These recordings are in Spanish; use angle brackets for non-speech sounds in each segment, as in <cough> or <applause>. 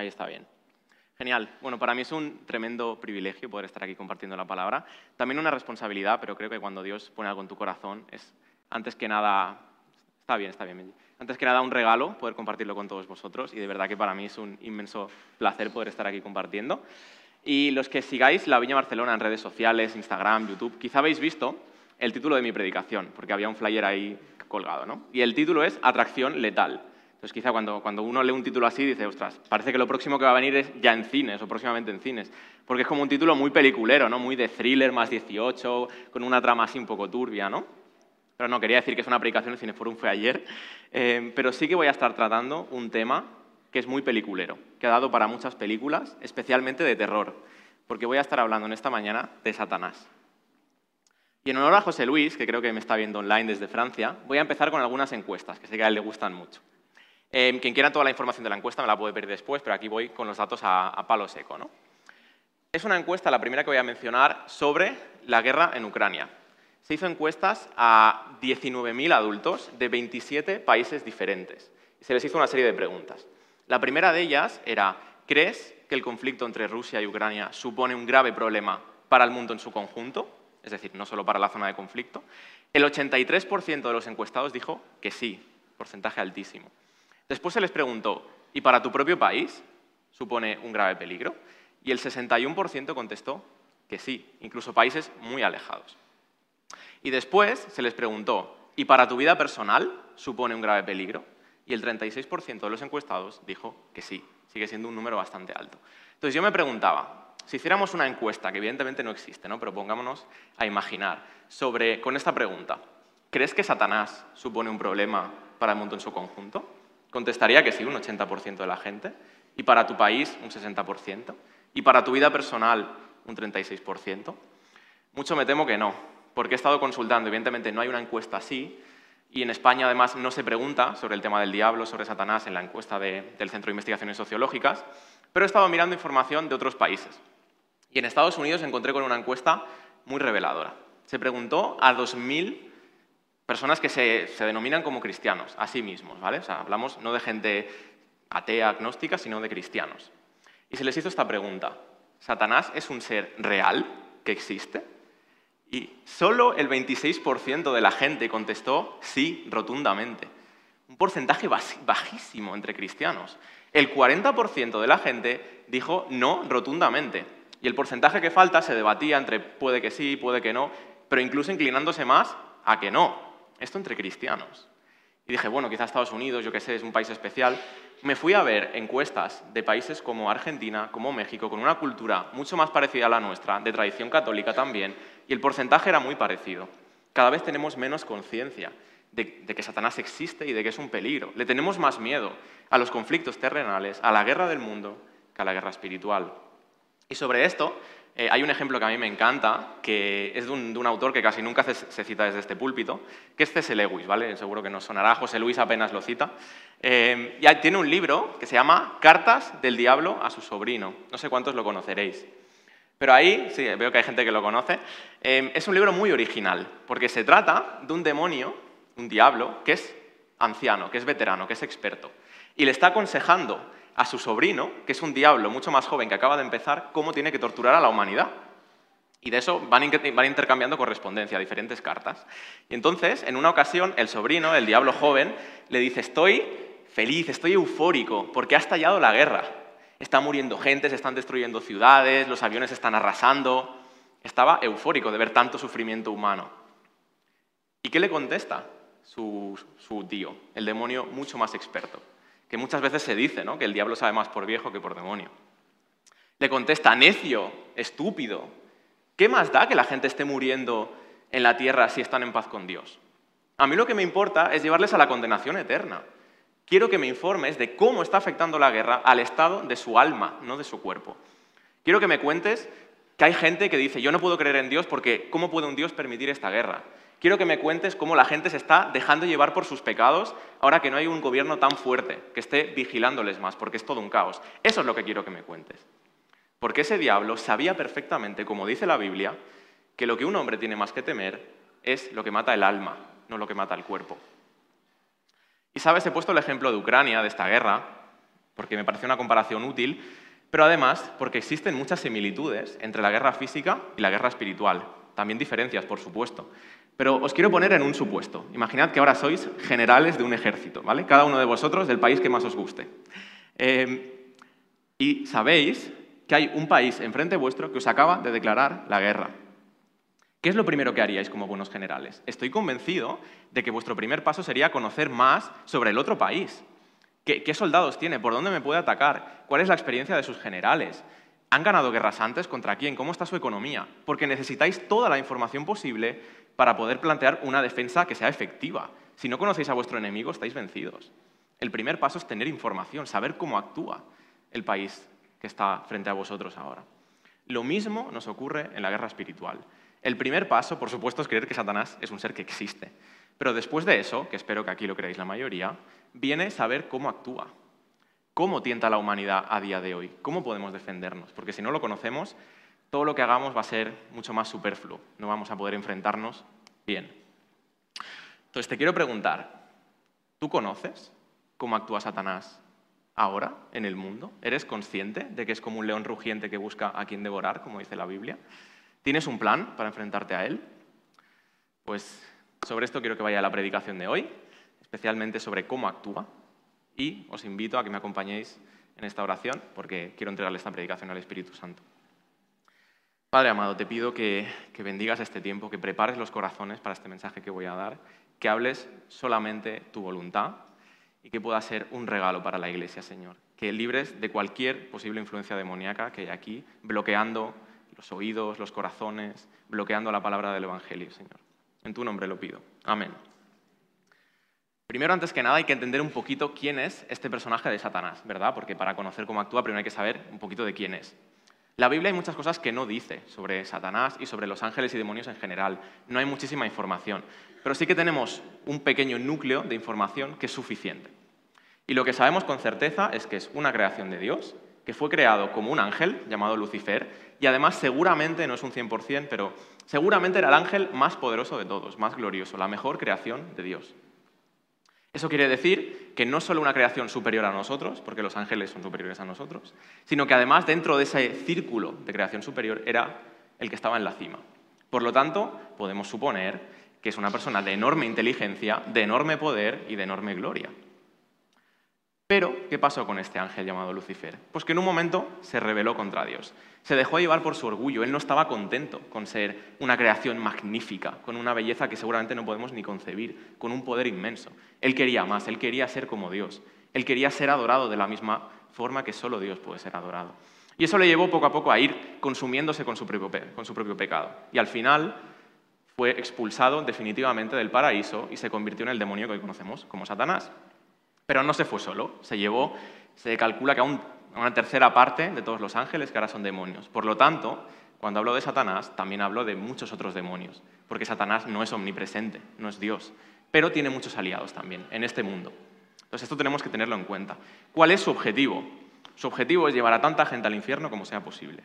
Ahí está bien. Genial. Bueno, para mí es un tremendo privilegio poder estar aquí compartiendo la palabra. También una responsabilidad, pero creo que cuando Dios pone algo en tu corazón es, antes que nada, está bien, está bien. Antes que nada, un regalo poder compartirlo con todos vosotros y de verdad que para mí es un inmenso placer poder estar aquí compartiendo. Y los que sigáis la Viña Barcelona en redes sociales, Instagram, YouTube, quizá habéis visto el título de mi predicación, porque había un flyer ahí colgado, ¿no? Y el título es Atracción letal. Entonces, quizá cuando, uno lee un título así dice, ostras, parece que lo próximo que va a venir es ya en cines o próximamente en cines, porque es como un título muy peliculero, ¿no? Muy de thriller más 18, con una trama así un poco turbia, ¿no? Pero no, quería decir que es una predicación, el Cineforum fue ayer, eh, pero sí que voy a estar tratando un tema que es muy peliculero, que ha dado para muchas películas, especialmente de terror, porque voy a estar hablando en esta mañana de Satanás. Y en honor a José Luis, que creo que me está viendo online desde Francia, voy a empezar con algunas encuestas, que sé que a él le gustan mucho. Eh, quien quiera toda la información de la encuesta me la puede ver después, pero aquí voy con los datos a, palo seco. ¿no? Es una encuesta, la primera que voy a mencionar, sobre la guerra en Ucrania. Se hizo encuestas a 19.000 adultos de 27 países diferentes y se les hizo una serie de preguntas. La primera de ellas era, ¿crees que el conflicto entre Rusia y Ucrania supone un grave problema para el mundo en su conjunto? Es decir, no solo para la zona de conflicto. El 83% de los encuestados dijo que sí, porcentaje altísimo. Después se les preguntó, ¿y para tu propio país supone un grave peligro? Y el 61% contestó que sí, incluso países muy alejados. Y después se les preguntó, ¿y para tu vida personal supone un grave peligro? Y el 36% de los encuestados dijo que sí, sigue siendo un número bastante alto. Entonces yo me preguntaba, si hiciéramos una encuesta, que evidentemente no existe, ¿no? pero pongámonos a imaginar, sobre, con esta pregunta, ¿crees que Satanás supone un problema para el mundo en su conjunto? Contestaría que sí, un 80% de la gente. Y para tu país, un 60%. Y para tu vida personal, un 36%. Mucho me temo que no, porque he estado consultando, evidentemente no hay una encuesta así, y en España además no se pregunta sobre el tema del diablo, sobre Satanás en la encuesta del Centro de Investigaciones Sociológicas, pero he estado mirando información de otros países. Y en Estados Unidos encontré con una encuesta muy reveladora. Se preguntó a 2.000 personas que se, denominan como cristianos, a sí mismos, ¿vale? O sea, hablamos no de gente atea, agnóstica, sino de cristianos. Y se les hizo esta pregunta, ¿Satanás es un ser real que existe? Y solo el 26% de la gente contestó sí rotundamente. Un porcentaje bajísimo entre cristianos. El 40% de la gente dijo no rotundamente. Y el porcentaje que falta se debatía entre puede que sí, puede que no, pero incluso inclinándose más a que no. Esto entre cristianos. Y dije, bueno, quizá Estados Unidos, yo qué sé, es un país especial. Me fui a ver encuestas de países como Argentina, como México, con una cultura mucho más parecida a la nuestra, de tradición católica también, y el porcentaje era muy parecido. Cada vez tenemos menos conciencia de, de, que Satanás existe y de que es un peligro. Le tenemos más miedo a los conflictos terrenales, a la guerra del mundo, que a la guerra espiritual. Y sobre esto eh, hay un ejemplo que a mí me encanta, que es de un, autor que casi nunca se, cita desde este púlpito, que es C.S. Lewis, ¿vale? Seguro que nos sonará, José Luis apenas lo cita. Eh, y tiene un libro que se llama Cartas del Diablo a su sobrino. No sé cuántos lo conoceréis. Pero ahí, sí, veo que hay gente que lo conoce, eh, es un libro muy original, porque se trata de un demonio, un diablo, que es anciano, que es veterano, que es experto, y le está aconsejando a su sobrino, que es un diablo mucho más joven que acaba de empezar, cómo tiene que torturar a la humanidad. Y de eso van, intercambiando correspondencia, diferentes cartas. Y entonces, en una ocasión, el sobrino, el diablo joven, le dice, estoy feliz, estoy eufórico, porque ha estallado la guerra. Está muriendo gente, se están destruyendo ciudades, los aviones están arrasando. Estaba eufórico de ver tanto sufrimiento humano. ¿Y qué le contesta su tío, el demonio mucho más experto? Que muchas veces se dice, ¿no? que el diablo sabe más por viejo que por demonio. Le contesta, necio, estúpido, ¿qué más da que la gente esté muriendo en la tierra si están en paz con Dios? A mí lo que me importa es llevarles a la condenación eterna. Quiero que me informes de cómo está afectando la guerra al estado de su alma, no de su cuerpo. Quiero que me cuentes que hay gente que dice, yo no puedo creer en Dios porque ¿cómo puede un Dios permitir esta guerra? Quiero que me cuentes cómo la gente se está dejando llevar por sus pecados ahora que no hay un gobierno tan fuerte que esté vigilándoles más, porque es todo un caos. Eso es lo que quiero que me cuentes. Porque ese diablo sabía perfectamente, como dice la Biblia, que lo que un hombre tiene más que temer es lo que mata el alma, no lo que mata el cuerpo. Y sabes, he puesto el ejemplo de Ucrania, de esta guerra, porque me parece una comparación útil, pero además porque existen muchas similitudes entre la guerra física y la guerra espiritual. También diferencias, por supuesto. Pero os quiero poner en un supuesto. Imaginad que ahora sois generales de un ejército, ¿vale? Cada uno de vosotros del país que más os guste. Eh, y sabéis que hay un país enfrente vuestro que os acaba de declarar la guerra. ¿Qué es lo primero que haríais como buenos generales? Estoy convencido de que vuestro primer paso sería conocer más sobre el otro país. ¿Qué, soldados tiene? ¿Por dónde me puede atacar? ¿Cuál es la experiencia de sus generales? ¿Han ganado guerras antes? ¿Contra quién? ¿Cómo está su economía? Porque necesitáis toda la información posible para poder plantear una defensa que sea efectiva. Si no conocéis a vuestro enemigo, estáis vencidos. El primer paso es tener información, saber cómo actúa el país que está frente a vosotros ahora. Lo mismo nos ocurre en la guerra espiritual. El primer paso, por supuesto, es creer que Satanás es un ser que existe. Pero después de eso, que espero que aquí lo creáis la mayoría, viene saber cómo actúa, cómo tienta la humanidad a día de hoy, cómo podemos defendernos. Porque si no lo conocemos, todo lo que hagamos va a ser mucho más superfluo, no vamos a poder enfrentarnos bien. Entonces te quiero preguntar, ¿tú conoces cómo actúa Satanás ahora en el mundo? ¿Eres consciente de que es como un león rugiente que busca a quien devorar, como dice la Biblia? ¿Tienes un plan para enfrentarte a él? Pues sobre esto quiero que vaya la predicación de hoy, especialmente sobre cómo actúa. Y os invito a que me acompañéis en esta oración, porque quiero entregarle esta predicación al Espíritu Santo. Padre amado, te pido que, que, bendigas este tiempo, que prepares los corazones para este mensaje que voy a dar, que hables solamente tu voluntad y que pueda ser un regalo para la Iglesia, Señor. Que libres de cualquier posible influencia demoníaca que hay aquí, bloqueando los oídos, los corazones, bloqueando la palabra del Evangelio, Señor. En tu nombre lo pido. Amén. Primero, antes que nada, hay que entender un poquito quién es este personaje de Satanás, ¿verdad? Porque para conocer cómo actúa, primero hay que saber un poquito de quién es. La Biblia hay muchas cosas que no dice sobre Satanás y sobre los ángeles y demonios en general. No hay muchísima información. Pero sí que tenemos un pequeño núcleo de información que es suficiente. Y lo que sabemos con certeza es que es una creación de Dios, que fue creado como un ángel llamado Lucifer, y además seguramente, no es un 100%, pero seguramente era el ángel más poderoso de todos, más glorioso, la mejor creación de Dios. Eso quiere decir que no solo una creación superior a nosotros, porque los ángeles son superiores a nosotros, sino que además dentro de ese círculo de creación superior era el que estaba en la cima. Por lo tanto, podemos suponer que es una persona de enorme inteligencia, de enorme poder y de enorme gloria. Pero, ¿qué pasó con este ángel llamado Lucifer? Pues que en un momento se rebeló contra Dios. Se dejó llevar por su orgullo. Él no estaba contento con ser una creación magnífica, con una belleza que seguramente no podemos ni concebir, con un poder inmenso. Él quería más, él quería ser como Dios. Él quería ser adorado de la misma forma que solo Dios puede ser adorado. Y eso le llevó poco a poco a ir consumiéndose con su propio, con su propio pecado. Y al final fue expulsado definitivamente del paraíso y se convirtió en el demonio que hoy conocemos como Satanás. Pero no se fue solo, se llevó, se calcula que a, una tercera parte de todos los ángeles que ahora son demonios. Por lo tanto, cuando hablo de Satanás, también hablo de muchos otros demonios, porque Satanás no es omnipresente, no es Dios, pero tiene muchos aliados también en este mundo. Entonces esto tenemos que tenerlo en cuenta. ¿Cuál es su objetivo? Su objetivo es llevar a tanta gente al infierno como sea posible.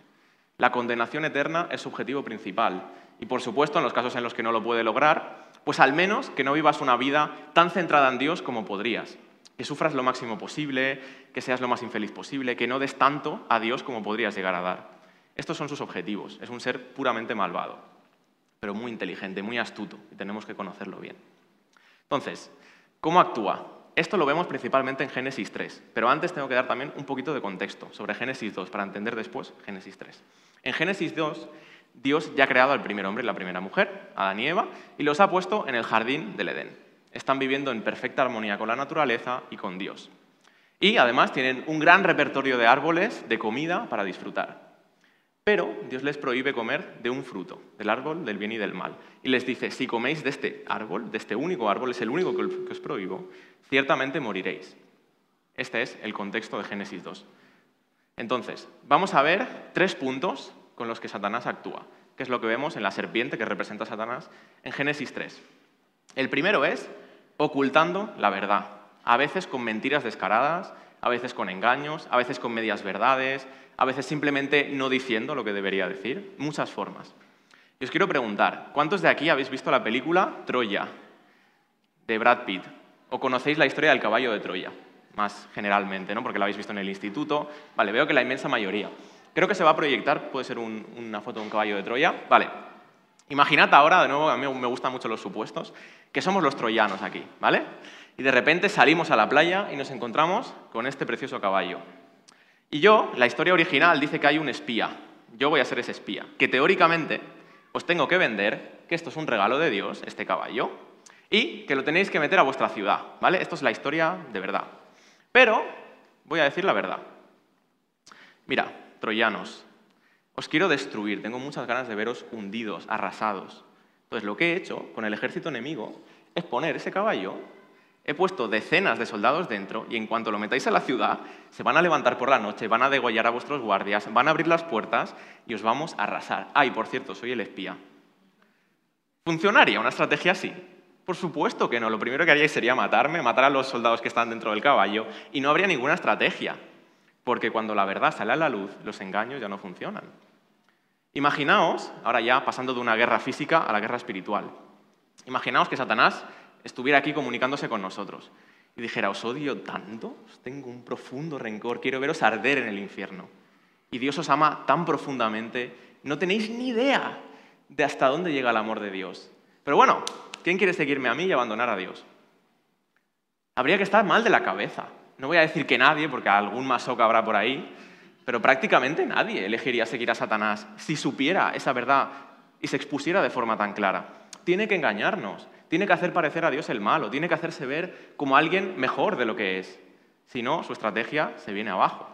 La condenación eterna es su objetivo principal. Y por supuesto, en los casos en los que no lo puede lograr, pues al menos que no vivas una vida tan centrada en Dios como podrías que sufras lo máximo posible, que seas lo más infeliz posible, que no des tanto a Dios como podrías llegar a dar. Estos son sus objetivos. Es un ser puramente malvado, pero muy inteligente, muy astuto, y tenemos que conocerlo bien. Entonces, ¿cómo actúa? Esto lo vemos principalmente en Génesis 3, pero antes tengo que dar también un poquito de contexto sobre Génesis 2 para entender después Génesis 3. En Génesis 2, Dios ya ha creado al primer hombre y la primera mujer, Adán y Eva, y los ha puesto en el jardín del Edén están viviendo en perfecta armonía con la naturaleza y con Dios. Y además tienen un gran repertorio de árboles, de comida para disfrutar. Pero Dios les prohíbe comer de un fruto, del árbol del bien y del mal. Y les dice, si coméis de este árbol, de este único árbol, es el único que os prohíbo, ciertamente moriréis. Este es el contexto de Génesis 2. Entonces, vamos a ver tres puntos con los que Satanás actúa, que es lo que vemos en la serpiente que representa a Satanás en Génesis 3. El primero es ocultando la verdad, a veces con mentiras descaradas, a veces con engaños, a veces con medias verdades, a veces simplemente no diciendo lo que debería decir, muchas formas. Y os quiero preguntar, ¿cuántos de aquí habéis visto la película Troya de Brad Pitt? ¿O conocéis la historia del caballo de Troya? más generalmente, ¿no? porque lo habéis visto en el instituto. Vale, veo que la inmensa mayoría. Creo que se va a proyectar, puede ser una foto de un caballo de Troya. Vale, imaginad ahora, de nuevo, a mí me gustan mucho los supuestos, que somos los troyanos aquí, ¿vale? Y de repente salimos a la playa y nos encontramos con este precioso caballo. Y yo, la historia original dice que hay un espía. Yo voy a ser ese espía, que teóricamente os tengo que vender que esto es un regalo de Dios, este caballo, y que lo tenéis que meter a vuestra ciudad, ¿vale? Esto es la historia de verdad. Pero voy a decir la verdad. Mira, troyanos, os quiero destruir, tengo muchas ganas de veros hundidos, arrasados. Entonces lo que he hecho con el ejército enemigo es poner ese caballo He puesto decenas de soldados dentro y en cuanto lo metáis a la ciudad, se van a levantar por la noche, van a degollar a vuestros guardias, van a abrir las puertas y os vamos a arrasar. Ay, por cierto, soy el espía. ¿Funcionaría una estrategia así? Por supuesto que no. Lo primero que haríais sería matarme, matar a los soldados que están dentro del caballo y no habría ninguna estrategia. Porque cuando la verdad sale a la luz, los engaños ya no funcionan. Imaginaos, ahora ya pasando de una guerra física a la guerra espiritual. Imaginaos que Satanás estuviera aquí comunicándose con nosotros y dijera, os odio tanto, os tengo un profundo rencor, quiero veros arder en el infierno. Y Dios os ama tan profundamente, no tenéis ni idea de hasta dónde llega el amor de Dios. Pero bueno, ¿quién quiere seguirme a mí y abandonar a Dios? Habría que estar mal de la cabeza. No voy a decir que nadie, porque algún masoca habrá por ahí, pero prácticamente nadie elegiría seguir a Satanás si supiera esa verdad y se expusiera de forma tan clara. Tiene que engañarnos, tiene que hacer parecer a Dios el malo, tiene que hacerse ver como alguien mejor de lo que es. Si no, su estrategia se viene abajo.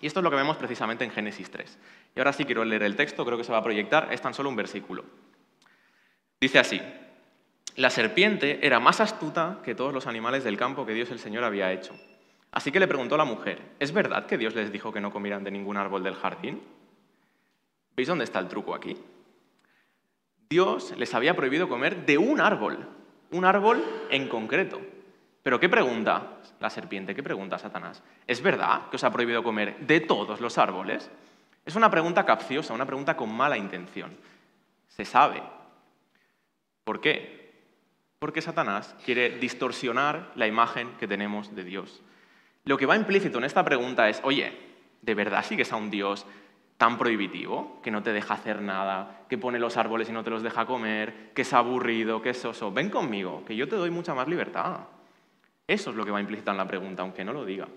Y esto es lo que vemos precisamente en Génesis 3. Y ahora sí quiero leer el texto, creo que se va a proyectar, es tan solo un versículo. Dice así, la serpiente era más astuta que todos los animales del campo que Dios el Señor había hecho. Así que le preguntó a la mujer, ¿es verdad que Dios les dijo que no comieran de ningún árbol del jardín? ¿Veis dónde está el truco aquí? Dios les había prohibido comer de un árbol, un árbol en concreto. Pero ¿qué pregunta la serpiente? ¿Qué pregunta Satanás? ¿Es verdad que os ha prohibido comer de todos los árboles? Es una pregunta capciosa, una pregunta con mala intención. Se sabe. ¿Por qué? Porque Satanás quiere distorsionar la imagen que tenemos de Dios. Lo que va implícito en esta pregunta es, oye, ¿de verdad sigues a un Dios tan prohibitivo, que no te deja hacer nada, que pone los árboles y no te los deja comer, que es aburrido, que es soso. Ven conmigo, que yo te doy mucha más libertad. Eso es lo que va implícito en la pregunta, aunque no lo diga.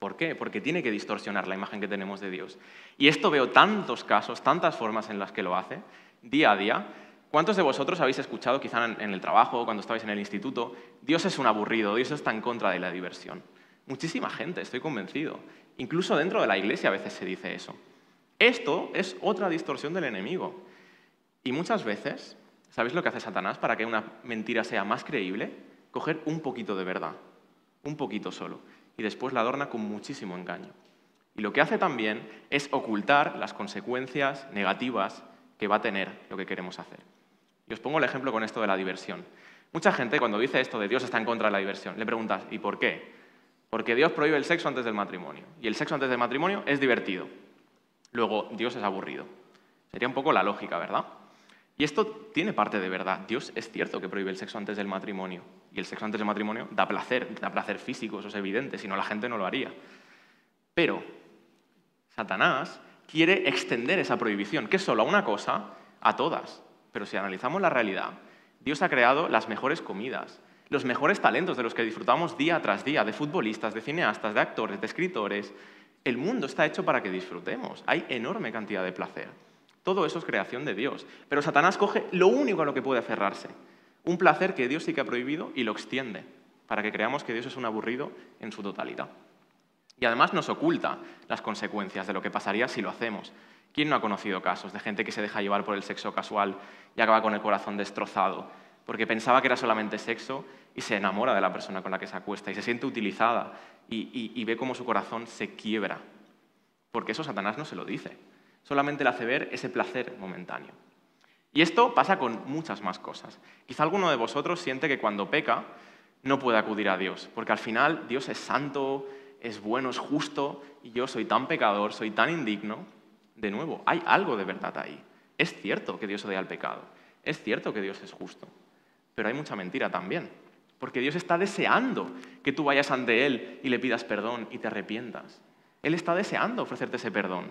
¿Por qué? Porque tiene que distorsionar la imagen que tenemos de Dios. Y esto veo tantos casos, tantas formas en las que lo hace, día a día. ¿Cuántos de vosotros habéis escuchado, quizá en el trabajo, cuando estabais en el instituto, Dios es un aburrido, Dios está en contra de la diversión? Muchísima gente, estoy convencido. Incluso dentro de la iglesia a veces se dice eso. Esto es otra distorsión del enemigo. Y muchas veces, ¿sabéis lo que hace Satanás para que una mentira sea más creíble? Coger un poquito de verdad, un poquito solo, y después la adorna con muchísimo engaño. Y lo que hace también es ocultar las consecuencias negativas que va a tener lo que queremos hacer. Y os pongo el ejemplo con esto de la diversión. Mucha gente cuando dice esto de Dios está en contra de la diversión, le preguntas, ¿y por qué? Porque Dios prohíbe el sexo antes del matrimonio. Y el sexo antes del matrimonio es divertido. Luego, Dios es aburrido. Sería un poco la lógica, ¿verdad? Y esto tiene parte de verdad. Dios es cierto que prohíbe el sexo antes del matrimonio. Y el sexo antes del matrimonio da placer, da placer físico, eso es evidente, si no la gente no lo haría. Pero Satanás quiere extender esa prohibición, que es solo a una cosa, a todas. Pero si analizamos la realidad, Dios ha creado las mejores comidas, los mejores talentos de los que disfrutamos día tras día, de futbolistas, de cineastas, de actores, de escritores, el mundo está hecho para que disfrutemos. Hay enorme cantidad de placer. Todo eso es creación de Dios. Pero Satanás coge lo único a lo que puede aferrarse. Un placer que Dios sí que ha prohibido y lo extiende para que creamos que Dios es un aburrido en su totalidad. Y además nos oculta las consecuencias de lo que pasaría si lo hacemos. ¿Quién no ha conocido casos de gente que se deja llevar por el sexo casual y acaba con el corazón destrozado? Porque pensaba que era solamente sexo y se enamora de la persona con la que se acuesta y se siente utilizada y, ve cómo su corazón se quiebra. Porque eso Satanás no se lo dice. Solamente le hace ver ese placer momentáneo. Y esto pasa con muchas más cosas. Quizá alguno de vosotros siente que cuando peca no puede acudir a Dios, porque al final Dios es santo, es bueno, es justo, y yo soy tan pecador, soy tan indigno. De nuevo, hay algo de verdad ahí. Es cierto que Dios odia al pecado, es cierto que Dios es justo, pero hay mucha mentira también. Porque Dios está deseando que tú vayas ante Él y le pidas perdón y te arrepientas. Él está deseando ofrecerte ese perdón.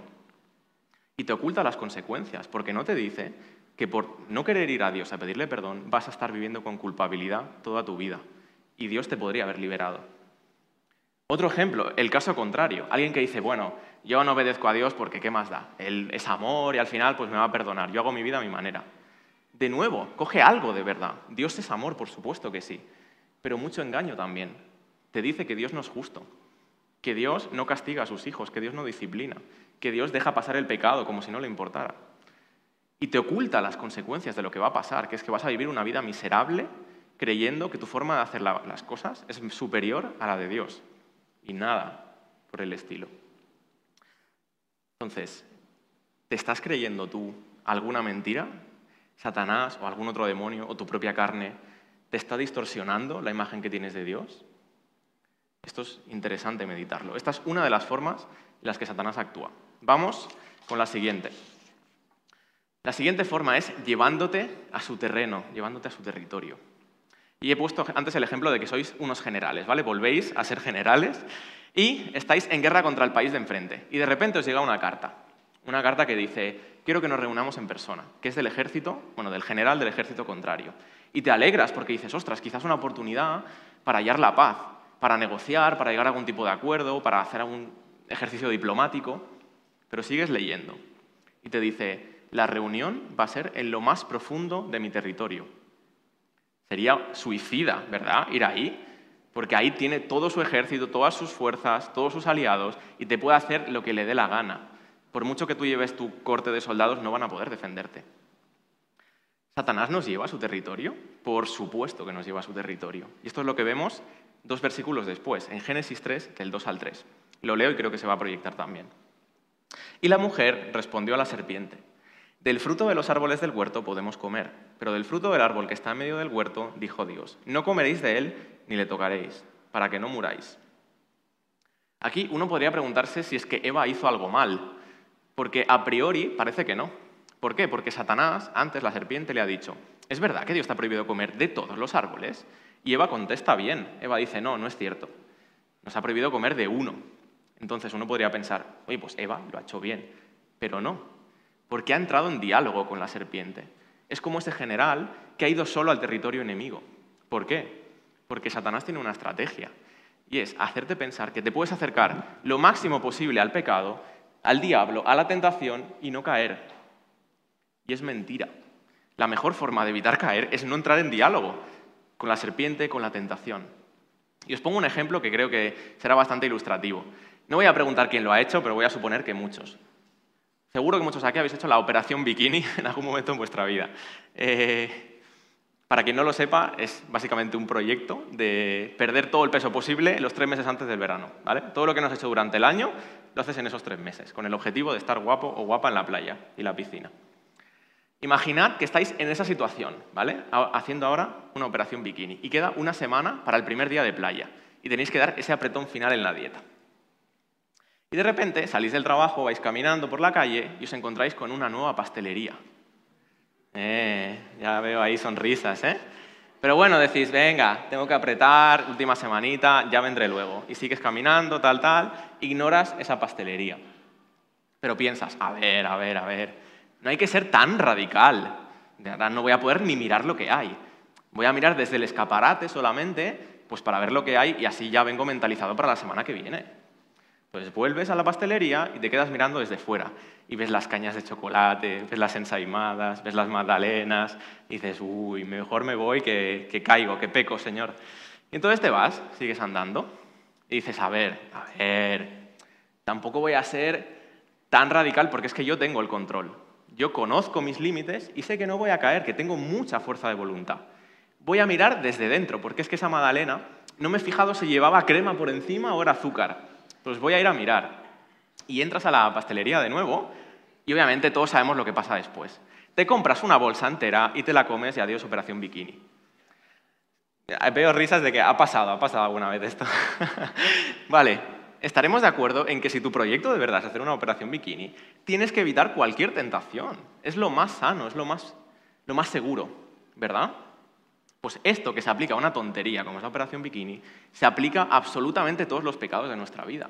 Y te oculta las consecuencias, porque no te dice que por no querer ir a Dios a pedirle perdón vas a estar viviendo con culpabilidad toda tu vida. Y Dios te podría haber liberado. Otro ejemplo, el caso contrario. Alguien que dice, bueno, yo no obedezco a Dios porque ¿qué más da? Él es amor y al final pues me va a perdonar. Yo hago mi vida a mi manera. De nuevo, coge algo de verdad. Dios es amor, por supuesto que sí pero mucho engaño también. Te dice que Dios no es justo, que Dios no castiga a sus hijos, que Dios no disciplina, que Dios deja pasar el pecado como si no le importara. Y te oculta las consecuencias de lo que va a pasar, que es que vas a vivir una vida miserable creyendo que tu forma de hacer las cosas es superior a la de Dios. Y nada por el estilo. Entonces, ¿te estás creyendo tú alguna mentira? Satanás o algún otro demonio o tu propia carne ¿Te está distorsionando la imagen que tienes de Dios? Esto es interesante meditarlo. Esta es una de las formas en las que Satanás actúa. Vamos con la siguiente. La siguiente forma es llevándote a su terreno, llevándote a su territorio. Y he puesto antes el ejemplo de que sois unos generales, ¿vale? Volvéis a ser generales y estáis en guerra contra el país de enfrente. Y de repente os llega una carta. Una carta que dice, quiero que nos reunamos en persona, que es del ejército, bueno, del general del ejército contrario. Y te alegras porque dices, ostras, quizás una oportunidad para hallar la paz, para negociar, para llegar a algún tipo de acuerdo, para hacer algún ejercicio diplomático, pero sigues leyendo. Y te dice, la reunión va a ser en lo más profundo de mi territorio. Sería suicida, ¿verdad? Ir ahí, porque ahí tiene todo su ejército, todas sus fuerzas, todos sus aliados, y te puede hacer lo que le dé la gana por mucho que tú lleves tu corte de soldados, no van a poder defenderte. ¿Satanás nos lleva a su territorio? Por supuesto que nos lleva a su territorio. Y esto es lo que vemos dos versículos después, en Génesis 3, del 2 al 3. Lo leo y creo que se va a proyectar también. Y la mujer respondió a la serpiente, del fruto de los árboles del huerto podemos comer, pero del fruto del árbol que está en medio del huerto, dijo Dios, no comeréis de él ni le tocaréis, para que no muráis. Aquí uno podría preguntarse si es que Eva hizo algo mal, porque a priori parece que no. ¿Por qué? Porque Satanás, antes la serpiente le ha dicho, ¿es verdad que Dios está prohibido comer de todos los árboles? Y Eva contesta bien. Eva dice, no, no es cierto. Nos ha prohibido comer de uno. Entonces uno podría pensar, oye, pues Eva lo ha hecho bien. Pero no, porque ha entrado en diálogo con la serpiente. Es como ese general que ha ido solo al territorio enemigo. ¿Por qué? Porque Satanás tiene una estrategia. Y es hacerte pensar que te puedes acercar lo máximo posible al pecado al diablo, a la tentación y no caer. Y es mentira. La mejor forma de evitar caer es no entrar en diálogo con la serpiente, con la tentación. Y os pongo un ejemplo que creo que será bastante ilustrativo. No voy a preguntar quién lo ha hecho, pero voy a suponer que muchos. Seguro que muchos aquí habéis hecho la operación bikini <laughs> en algún momento en vuestra vida. Eh, para quien no lo sepa, es básicamente un proyecto de perder todo el peso posible los tres meses antes del verano. ¿vale? Todo lo que no has hecho durante el año lo haces en esos tres meses, con el objetivo de estar guapo o guapa en la playa y la piscina. Imaginad que estáis en esa situación, ¿vale? Haciendo ahora una operación bikini y queda una semana para el primer día de playa y tenéis que dar ese apretón final en la dieta. Y de repente salís del trabajo, vais caminando por la calle y os encontráis con una nueva pastelería. Eh, ya veo ahí sonrisas, ¿eh? Pero bueno, decís, venga, tengo que apretar, última semanita, ya vendré luego. Y sigues caminando, tal, tal, ignoras esa pastelería. Pero piensas, a ver, a ver, a ver, no hay que ser tan radical. De verdad, no voy a poder ni mirar lo que hay. Voy a mirar desde el escaparate solamente, pues para ver lo que hay y así ya vengo mentalizado para la semana que viene. Pues vuelves a la pastelería y te quedas mirando desde fuera. Y ves las cañas de chocolate, ves las ensaimadas, ves las magdalenas, y dices, uy, mejor me voy que, que caigo, que peco, señor. Y entonces te vas, sigues andando, y dices, a ver, a ver, tampoco voy a ser tan radical porque es que yo tengo el control. Yo conozco mis límites y sé que no voy a caer, que tengo mucha fuerza de voluntad. Voy a mirar desde dentro, porque es que esa magdalena no me he fijado si llevaba crema por encima o era azúcar pues voy a ir a mirar. Y entras a la pastelería de nuevo y obviamente todos sabemos lo que pasa después. Te compras una bolsa entera y te la comes y adiós operación bikini. Veo risas de que ha pasado, ha pasado alguna vez esto. <laughs> vale, estaremos de acuerdo en que si tu proyecto de verdad es hacer una operación bikini, tienes que evitar cualquier tentación. Es lo más sano, es lo más, lo más seguro, ¿verdad? Pues esto que se aplica a una tontería como es la operación bikini, se aplica a absolutamente todos los pecados de nuestra vida.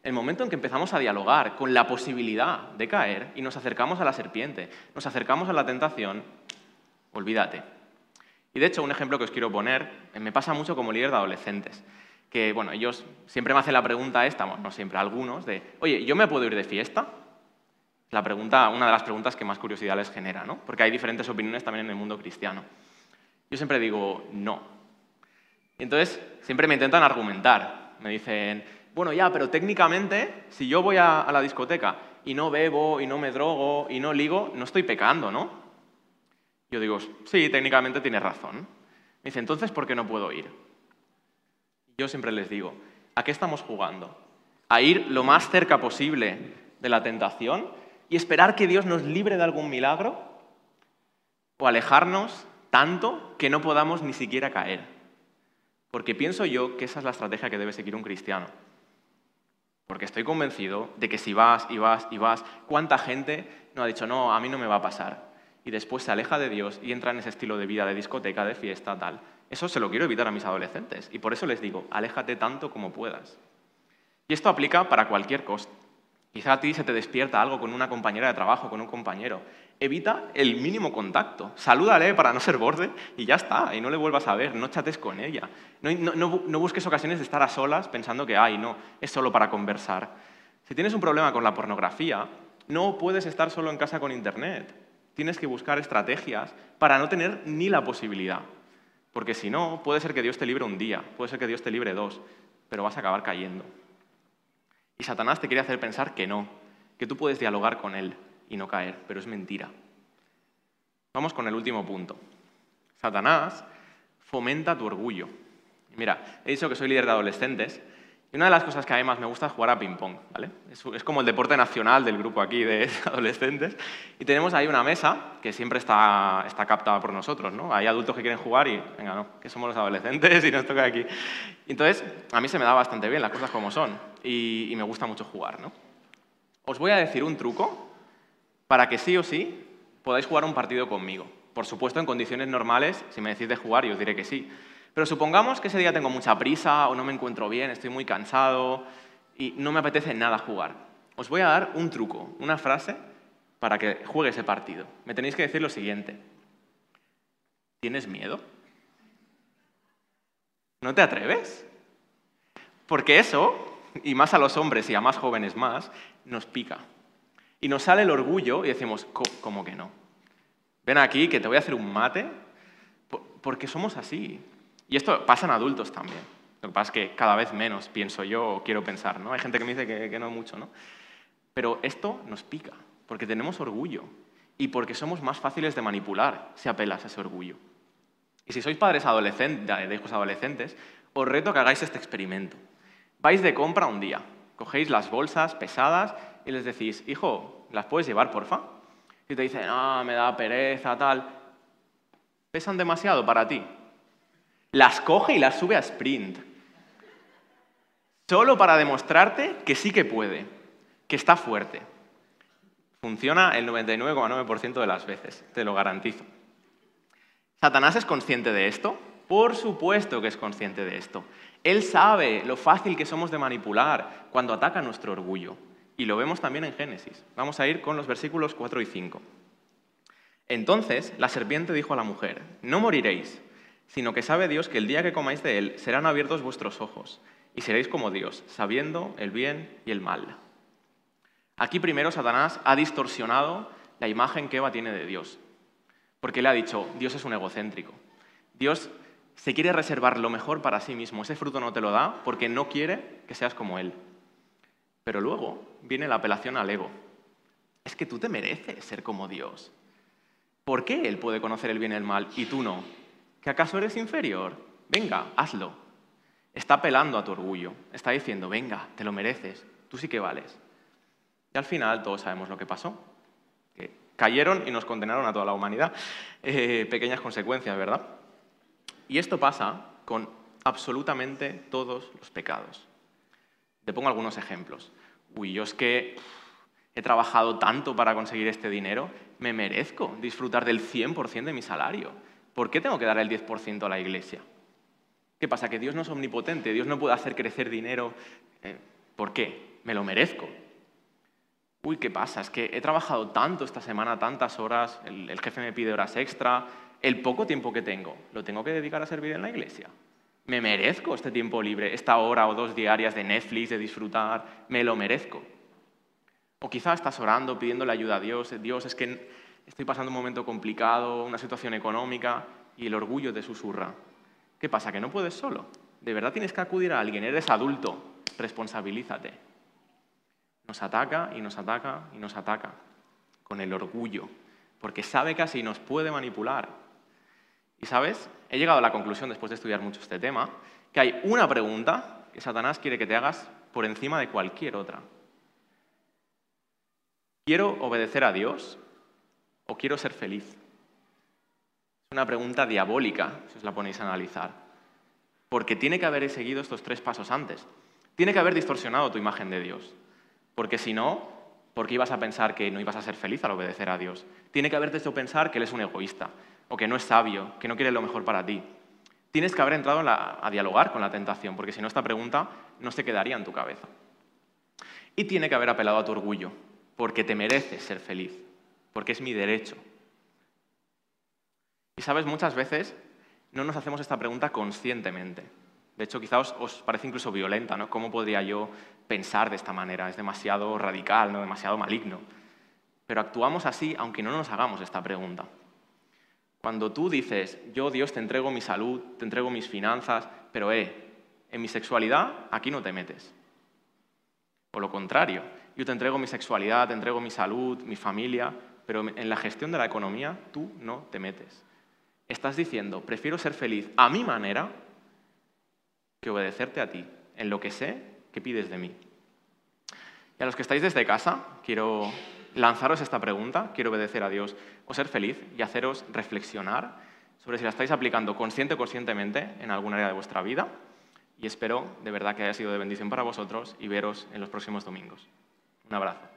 El momento en que empezamos a dialogar con la posibilidad de caer y nos acercamos a la serpiente, nos acercamos a la tentación, olvídate. Y de hecho, un ejemplo que os quiero poner, eh, me pasa mucho como líder de adolescentes, que bueno, ellos siempre me hacen la pregunta esta, bueno, no siempre, algunos, de, oye, ¿yo me puedo ir de fiesta? La pregunta, una de las preguntas que más curiosidad les genera, ¿no? Porque hay diferentes opiniones también en el mundo cristiano. Yo siempre digo no. Entonces siempre me intentan argumentar. Me dicen, bueno, ya, pero técnicamente, si yo voy a, la discoteca y no bebo y no me drogo y no ligo, no estoy pecando, ¿no? Yo digo, sí, técnicamente tienes razón. Me dice, entonces, ¿por qué no puedo ir? Yo siempre les digo, ¿a qué estamos jugando? ¿A ir lo más cerca posible de la tentación y esperar que Dios nos libre de algún milagro? ¿O alejarnos tanto que no podamos ni siquiera caer. Porque pienso yo que esa es la estrategia que debe seguir un cristiano. Porque estoy convencido de que si vas y vas y vas, ¿cuánta gente no ha dicho, no, a mí no me va a pasar? Y después se aleja de Dios y entra en ese estilo de vida de discoteca, de fiesta, tal. Eso se lo quiero evitar a mis adolescentes. Y por eso les digo, aléjate tanto como puedas. Y esto aplica para cualquier cosa. Quizá a ti se te despierta algo con una compañera de trabajo, con un compañero. Evita el mínimo contacto. Salúdale para no ser borde y ya está. Y no le vuelvas a ver, no chates con ella. No, busques ocasiones de estar a solas pensando que, ay, no, es solo para conversar. Si tienes un problema con la pornografía, no puedes estar solo en casa con Internet. Tienes que buscar estrategias para no tener ni la posibilidad. Porque si no, puede ser que Dios te libre un día, puede ser que Dios te libre dos, pero vas a acabar cayendo. Y Satanás te quiere hacer pensar que no, que tú puedes dialogar con él y no caer, pero es mentira. Vamos con el último punto. Satanás fomenta tu orgullo. Mira, he dicho que soy líder de adolescentes y una de las cosas que a mí más me gusta es jugar a ping-pong. ¿vale? Es, como el deporte nacional del grupo aquí de adolescentes. Y tenemos ahí una mesa que siempre está, captada por nosotros. ¿no? Hay adultos que quieren jugar y, venga, no, que somos los adolescentes y nos toca aquí. Entonces, a mí se me da bastante bien las cosas como son y, me gusta mucho jugar. ¿no? Os voy a decir un truco para que sí o sí podáis jugar un partido conmigo. Por supuesto, en condiciones normales, si me decís de jugar, yo os diré que sí. Pero supongamos que ese día tengo mucha prisa o no me encuentro bien, estoy muy cansado y no me apetece nada jugar. Os voy a dar un truco, una frase para que juegue ese partido. Me tenéis que decir lo siguiente. ¿Tienes miedo? ¿No te atreves? Porque eso, y más a los hombres y a más jóvenes más, nos pica. Y nos sale el orgullo y decimos, ¿cómo que no? Ven aquí que te voy a hacer un mate, porque somos así. Y esto pasa en adultos también. Lo que pasa es que cada vez menos pienso yo o quiero pensar, ¿no? Hay gente que me dice que, no mucho, ¿no? Pero esto nos pica, porque tenemos orgullo y porque somos más fáciles de manipular si apelas a ese orgullo. Y si sois padres adolescentes, de hijos adolescentes, os reto que hagáis este experimento. Vais de compra un día, cogéis las bolsas pesadas y les decís, hijo, ¿las puedes llevar, porfa? Y te dicen, ah, me da pereza, tal. ¿Pesan demasiado para ti? Las coge y las sube a sprint. Solo para demostrarte que sí que puede, que está fuerte. Funciona el 99,9% de las veces, te lo garantizo. ¿Satanás es consciente de esto? Por supuesto que es consciente de esto. Él sabe lo fácil que somos de manipular cuando ataca nuestro orgullo. Y lo vemos también en Génesis. Vamos a ir con los versículos 4 y 5. Entonces la serpiente dijo a la mujer, no moriréis sino que sabe Dios que el día que comáis de él serán abiertos vuestros ojos y seréis como Dios, sabiendo el bien y el mal. Aquí primero Satanás ha distorsionado la imagen que Eva tiene de Dios, porque le ha dicho, Dios es un egocéntrico. Dios se quiere reservar lo mejor para sí mismo, ese fruto no te lo da porque no quiere que seas como Él. Pero luego viene la apelación al ego. Es que tú te mereces ser como Dios. ¿Por qué Él puede conocer el bien y el mal y tú no? ¿Que acaso eres inferior? Venga, hazlo. Está apelando a tu orgullo. Está diciendo, venga, te lo mereces, tú sí que vales. Y al final todos sabemos lo que pasó. Que cayeron y nos condenaron a toda la humanidad. Eh, pequeñas consecuencias, ¿verdad? Y esto pasa con absolutamente todos los pecados. Te pongo algunos ejemplos. Uy, yo es que he trabajado tanto para conseguir este dinero, me merezco disfrutar del 100% de mi salario ¿por qué tengo que dar el 10% a la iglesia? ¿Qué pasa? ¿Que Dios no es omnipotente? ¿Dios no puede hacer crecer dinero? Eh, ¿Por qué? Me lo merezco. Uy, ¿qué pasa? Es que he trabajado tanto esta semana, tantas horas, el, el jefe me pide horas extra, el poco tiempo que tengo, ¿lo tengo que dedicar a servir en la iglesia? Me merezco este tiempo libre, esta hora o dos diarias de Netflix, de disfrutar, me lo merezco. O quizá estás orando, pidiéndole ayuda a Dios, Dios, es que estoy pasando un momento complicado, una situación económica, y el orgullo te susurra. ¿Qué pasa? ¿Que no puedes solo? ¿De verdad tienes que acudir a alguien? Eres adulto, responsabilízate. Nos ataca y nos ataca y nos ataca con el orgullo, porque sabe casi nos puede manipular. Y sabes, he llegado a la conclusión, después de estudiar mucho este tema, que hay una pregunta que Satanás quiere que te hagas por encima de cualquier otra. ¿Quiero obedecer a Dios o quiero ser feliz? Es una pregunta diabólica, si os la ponéis a analizar. Porque tiene que haber seguido estos tres pasos antes. Tiene que haber distorsionado tu imagen de Dios. Porque si no, ¿por qué ibas a pensar que no ibas a ser feliz al obedecer a Dios? Tiene que haberte hecho pensar que Él es un egoísta, o que no es sabio, que no quiere lo mejor para ti. Tienes que haber entrado a dialogar con la tentación, porque si no esta pregunta no se quedaría en tu cabeza. Y tiene que haber apelado a tu orgullo, porque te mereces ser feliz, porque es mi derecho. Y sabes, muchas veces no nos hacemos esta pregunta conscientemente. De hecho, quizás os, parece incluso violenta, ¿no? ¿Cómo podría yo pensar de esta manera? Es demasiado radical, ¿no? demasiado maligno. Pero actuamos así aunque no nos hagamos esta pregunta. Cuando tú dices, yo Dios te entrego mi salud, te entrego mis finanzas, pero eh, en mi sexualidad aquí no te metes. O lo contrario, yo te entrego mi sexualidad, te entrego mi salud, mi familia, pero en la gestión de la economía tú no te metes. Estás diciendo, prefiero ser feliz a mi manera que obedecerte a ti, en lo que sé que pides de mí. Y a los que estáis desde casa, quiero lanzaros esta pregunta, quiero obedecer a Dios o ser feliz y haceros reflexionar sobre si la estáis aplicando consciente o conscientemente en algún área de vuestra vida. Y espero de verdad que haya sido de bendición para vosotros y veros en los próximos domingos. Un abrazo.